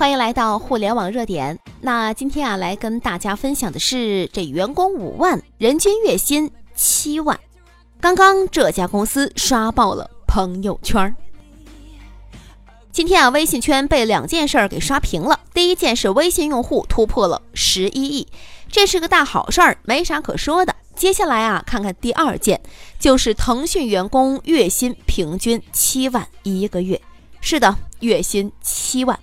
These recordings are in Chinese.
欢迎来到互联网热点。那今天啊，来跟大家分享的是这员工五万，人均月薪七万。刚刚这家公司刷爆了朋友圈儿。今天啊，微信圈被两件事儿给刷屏了。第一件是微信用户突破了十一亿，这是个大好事儿，没啥可说的。接下来啊，看看第二件，就是腾讯员工月薪平均七万一个月。是的，月薪七万。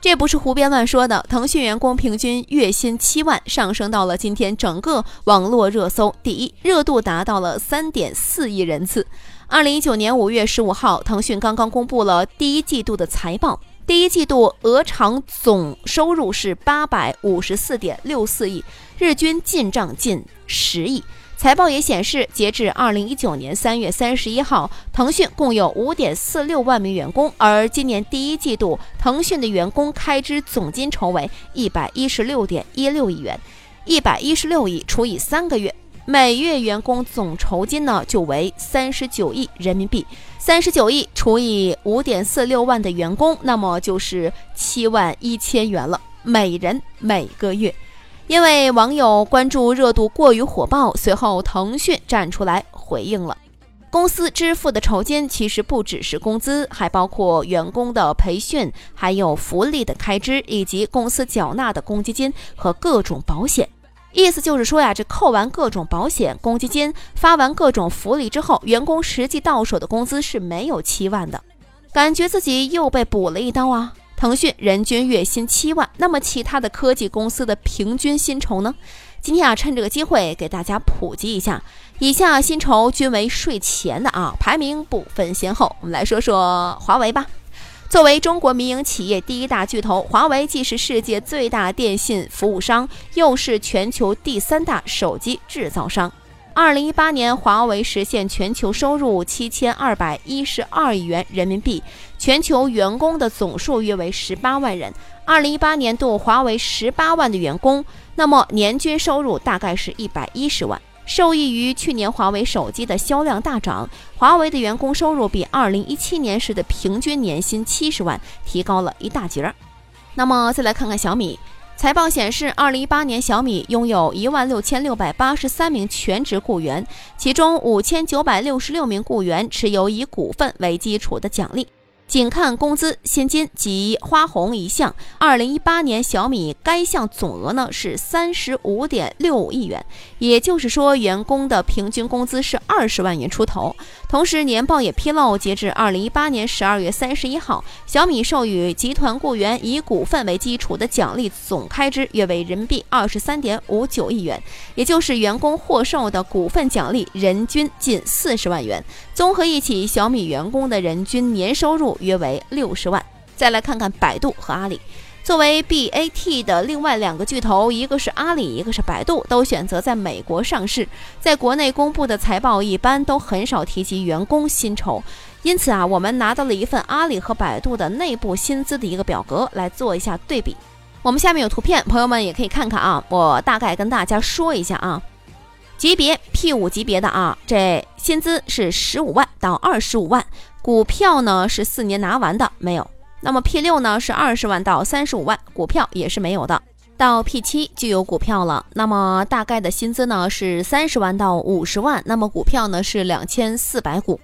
这不是胡编乱说的，腾讯员工平均月薪七万，上升到了今天整个网络热搜第一，热度达到了三点四亿人次。二零一九年五月十五号，腾讯刚刚公布了第一季度的财报，第一季度鹅厂总收入是八百五十四点六四亿，日均进账近十亿。财报也显示，截至二零一九年三月三十一号，腾讯共有五点四六万名员工，而今年第一季度，腾讯的员工开支总金筹为一百一十六点一六亿元，一百一十六亿除以三个月，每月员工总酬金呢就为三十九亿人民币，三十九亿除以五点四六万的员工，那么就是七万一千元了，每人每个月。因为网友关注热度过于火爆，随后腾讯站出来回应了。公司支付的酬金其实不只是工资，还包括员工的培训，还有福利的开支，以及公司缴纳的公积金和各种保险。意思就是说呀，这扣完各种保险、公积金，发完各种福利之后，员工实际到手的工资是没有七万的，感觉自己又被补了一刀啊。腾讯人均月薪七万，那么其他的科技公司的平均薪酬呢？今天啊，趁这个机会给大家普及一下，以下薪酬均为税前的啊，排名不分先后。我们来说说华为吧。作为中国民营企业第一大巨头，华为既是世界最大电信服务商，又是全球第三大手机制造商。二零一八年，华为实现全球收入七千二百一十二亿元人民币，全球员工的总数约为十八万人。二零一八年度，华为十八万的员工，那么年均收入大概是一百一十万。受益于去年华为手机的销量大涨，华为的员工收入比二零一七年时的平均年薪七十万提高了一大截儿。那么再来看看小米。财报显示，二零一八年小米拥有一万六千六百八十三名全职雇员，其中五千九百六十六名雇员持有以股份为基础的奖励。仅看工资、现金及花红一项，二零一八年小米该项总额呢是三十五点六五亿元，也就是说，员工的平均工资是二十万元出头。同时，年报也披露，截至二零一八年十二月三十一号，小米授予集团雇员以股份为基础的奖励总开支约为人民币二十三点五九亿元，也就是员工获授的股份奖励人均近四十万元。综合一起，小米员工的人均年收入。约为六十万。再来看看百度和阿里，作为 BAT 的另外两个巨头，一个是阿里，一个是百度，都选择在美国上市，在国内公布的财报一般都很少提及员工薪酬。因此啊，我们拿到了一份阿里和百度的内部薪资的一个表格来做一下对比。我们下面有图片，朋友们也可以看看啊。我大概跟大家说一下啊，级别 P 五级别的啊，这薪资是十五万到二十五万。股票呢是四年拿完的没有？那么 P 六呢是二十万到三十五万，股票也是没有的。到 P 七就有股票了。那么大概的薪资呢是三十万到五十万，那么股票呢是两千四百股。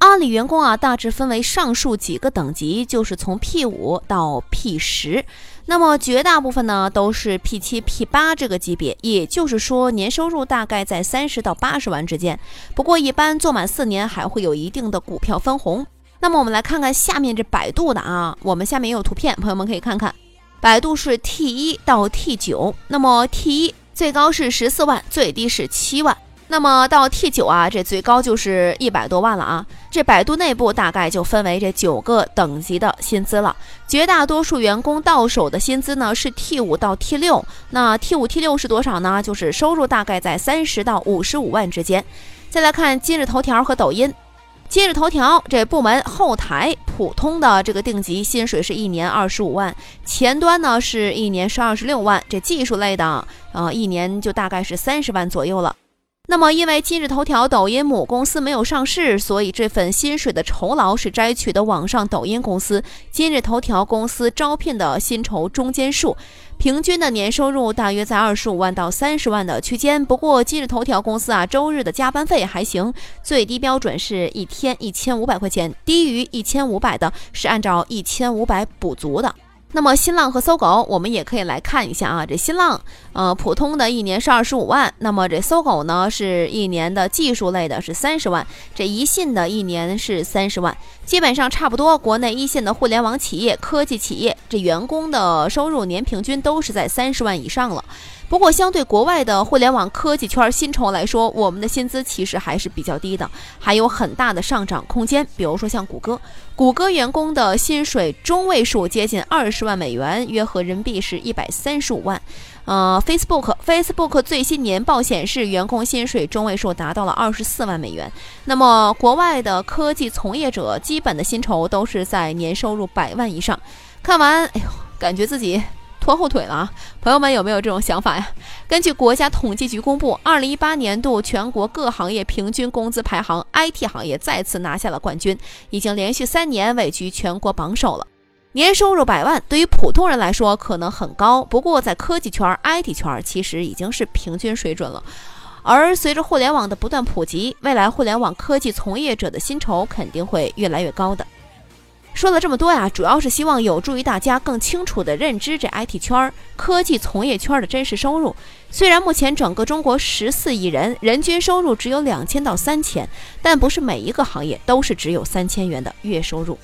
阿里员工啊，大致分为上述几个等级，就是从 P 五到 P 十。那么绝大部分呢都是 P 七、P 八这个级别，也就是说年收入大概在三十到八十万之间。不过一般做满四年还会有一定的股票分红。那么我们来看看下面这百度的啊，我们下面也有图片，朋友们可以看看。百度是 T 一到 T 九，那么 T 一最高是十四万，最低是七万。那么到 T 九啊，这最高就是一百多万了啊！这百度内部大概就分为这九个等级的薪资了。绝大多数员工到手的薪资呢是 T 五到 T 六。那 T 五 T 六是多少呢？就是收入大概在三十到五十五万之间。再来看今日头条和抖音。今日头条这部门后台普通的这个定级薪水是一年二十五万，前端呢是一年是二十六万。这技术类的，呃，一年就大概是三十万左右了。那么，因为今日头条、抖音母公司没有上市，所以这份薪水的酬劳是摘取的网上抖音公司今日头条公司招聘的薪酬中间数，平均的年收入大约在二十五万到三十万的区间。不过，今日头条公司啊，周日的加班费还行，最低标准是一天一千五百块钱，低于一千五百的是按照一千五百补足的。那么新浪和搜狗，我们也可以来看一下啊。这新浪，呃，普通的一年是二十五万，那么这搜狗呢，是一年的技术类的是三十万，这一信的一年是三十万，基本上差不多。国内一线的互联网企业、科技企业，这员工的收入年平均都是在三十万以上了。不过，相对国外的互联网科技圈薪酬来说，我们的薪资其实还是比较低的，还有很大的上涨空间。比如说像谷歌，谷歌员工的薪水中位数接近二十万美元，约合人民币是一百三十五万。呃，Facebook，Facebook 最新年报显示，员工薪水中位数达到了二十四万美元。那么，国外的科技从业者基本的薪酬都是在年收入百万以上。看完，哎呦，感觉自己。拖后腿了啊！朋友们有没有这种想法呀？根据国家统计局公布，二零一八年度全国各行业平均工资排行，IT 行业再次拿下了冠军，已经连续三年位居全国榜首了。年收入百万对于普通人来说可能很高，不过在科技圈、IT 圈其实已经是平均水准了。而随着互联网的不断普及，未来互联网科技从业者的薪酬肯定会越来越高的。说了这么多呀，主要是希望有助于大家更清楚地认知这 IT 圈、科技从业圈的真实收入。虽然目前整个中国十四亿人，人均收入只有两千到三千，但不是每一个行业都是只有三千元的月收入。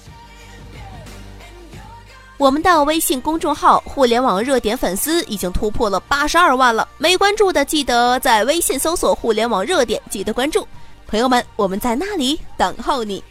我们的微信公众号“互联网热点”粉丝已经突破了八十二万了，没关注的记得在微信搜索“互联网热点”，记得关注。朋友们，我们在那里等候你。